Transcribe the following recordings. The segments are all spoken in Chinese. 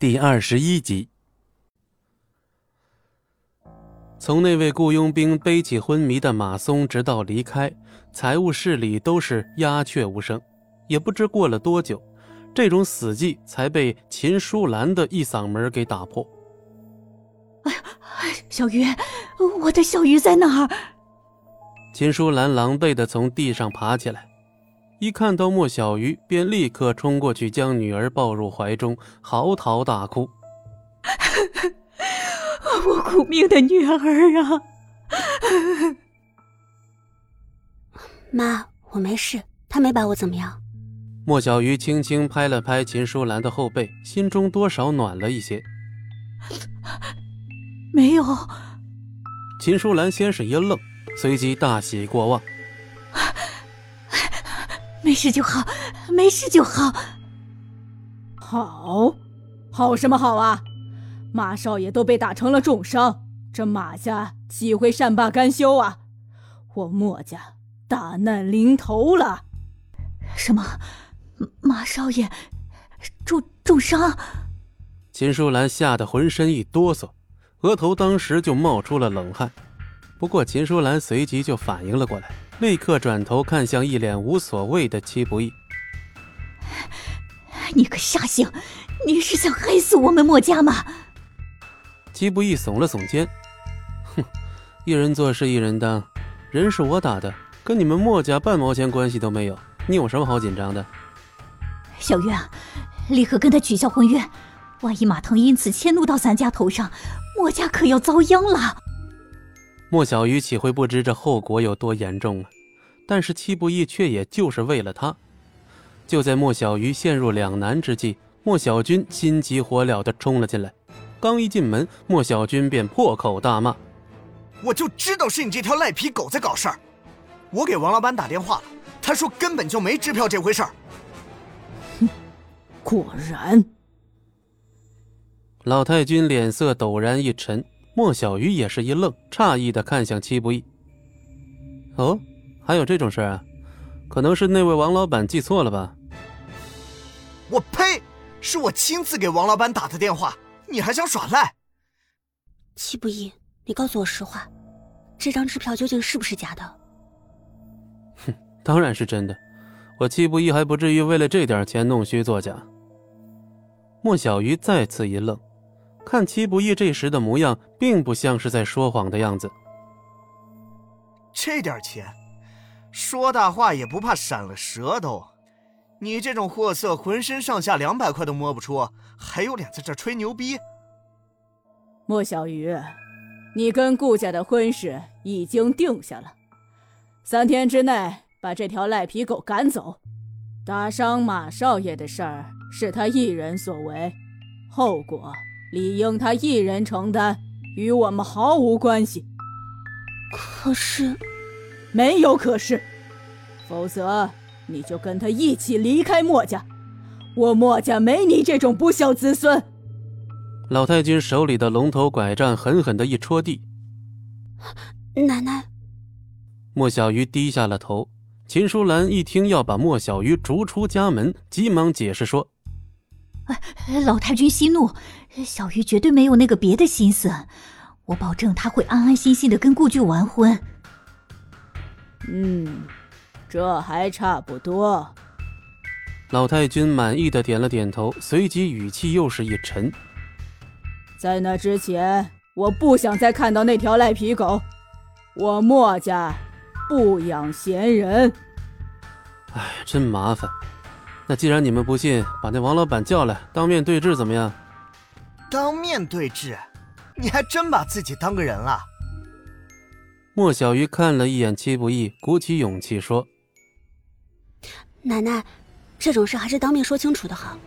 第二十一集。从那位雇佣兵背起昏迷的马松，直到离开，财务室里都是鸦雀无声。也不知过了多久，这种死寂才被秦舒兰的一嗓门给打破。哎呀，小鱼，我的小鱼在哪儿？秦舒兰狼狈的从地上爬起来，一看到莫小鱼，便立刻冲过去将女儿抱入怀中，嚎啕大哭。我苦命的女儿啊！妈，我没事，他没把我怎么样。莫小鱼轻轻拍了拍秦淑兰的后背，心中多少暖了一些。没有。秦淑兰先是一愣。随即大喜过望，没事就好，没事就好。好，好什么好啊？马少爷都被打成了重伤，这马家岂会善罢甘休啊？我墨家大难临头了。什么？马少爷重重伤？秦淑兰吓得浑身一哆嗦，额头当时就冒出了冷汗。不过，秦淑兰随即就反应了过来，立刻转头看向一脸无所谓的戚不义：“你个煞星，你是想害死我们墨家吗？”戚不义耸了耸肩：“哼，一人做事一人当，人是我打的，跟你们墨家半毛钱关系都没有，你有什么好紧张的？”小月，立刻跟他取消婚约，万一马腾因此迁怒到咱家头上，墨家可要遭殃了。莫小鱼岂会不知这后果有多严重啊？但是戚不义却也就是为了他。就在莫小鱼陷入两难之际，莫小军心急火燎地冲了进来。刚一进门，莫小军便破口大骂：“我就知道是你这条赖皮狗在搞事儿！我给王老板打电话了，他说根本就没支票这回事儿。”哼，果然。老太君脸色陡然一沉。莫小鱼也是一愣，诧异的看向戚不义。哦，还有这种事啊？可能是那位王老板记错了吧？我呸！是我亲自给王老板打的电话，你还想耍赖？戚不义，你告诉我实话，这张支票究竟是不是假的？哼，当然是真的，我戚不义还不至于为了这点钱弄虚作假。莫小鱼再次一愣。看戚不义这时的模样，并不像是在说谎的样子。这点钱，说大话也不怕闪了舌头。你这种货色，浑身上下两百块都摸不出，还有脸在这吹牛逼？莫小鱼，你跟顾家的婚事已经定下了，三天之内把这条赖皮狗赶走。打伤马少爷的事儿是他一人所为，后果。理应他一人承担，与我们毫无关系。可是，没有可是，否则你就跟他一起离开墨家。我墨家没你这种不孝子孙。老太君手里的龙头拐杖狠狠的一戳地。奶奶。莫小鱼低下了头。秦淑兰一听要把莫小鱼逐出家门，急忙解释说。老太君息怒，小鱼绝对没有那个别的心思，我保证他会安安心心的跟顾俊完婚。嗯，这还差不多。老太君满意的点了点头，随即语气又是一沉。在那之前，我不想再看到那条赖皮狗。我墨家不养闲人。哎，真麻烦。那既然你们不信，把那王老板叫来，当面对质怎么样？当面对质？你还真把自己当个人了？莫小鱼看了一眼戚不义，鼓起勇气说：“奶奶，这种事还是当面说清楚的好。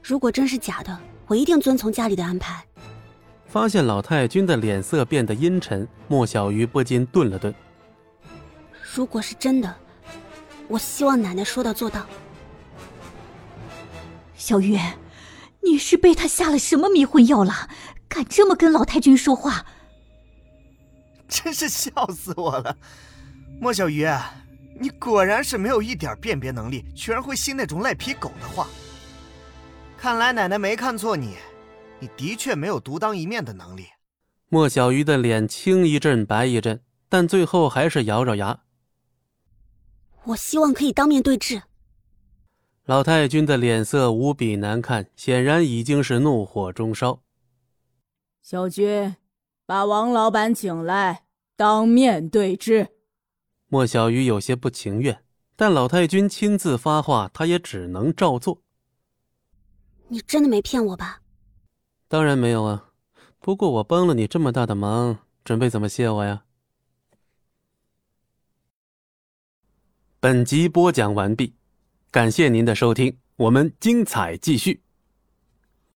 如果真是假的，我一定遵从家里的安排。”发现老太君的脸色变得阴沉，莫小鱼不禁顿了顿。如果是真的，我希望奶奶说到做到。小月，你是被他下了什么迷魂药了？敢这么跟老太君说话？真是笑死我了！莫小鱼，你果然是没有一点辨别能力，居然会信那种赖皮狗的话。看来奶奶没看错你，你的确没有独当一面的能力。莫小鱼的脸青一阵白一阵，但最后还是咬咬牙。我希望可以当面对质。老太君的脸色无比难看，显然已经是怒火中烧。小军，把王老板请来，当面对质。莫小鱼有些不情愿，但老太君亲自发话，他也只能照做。你真的没骗我吧？当然没有啊。不过我帮了你这么大的忙，准备怎么谢我呀？本集播讲完毕，感谢您的收听，我们精彩继续。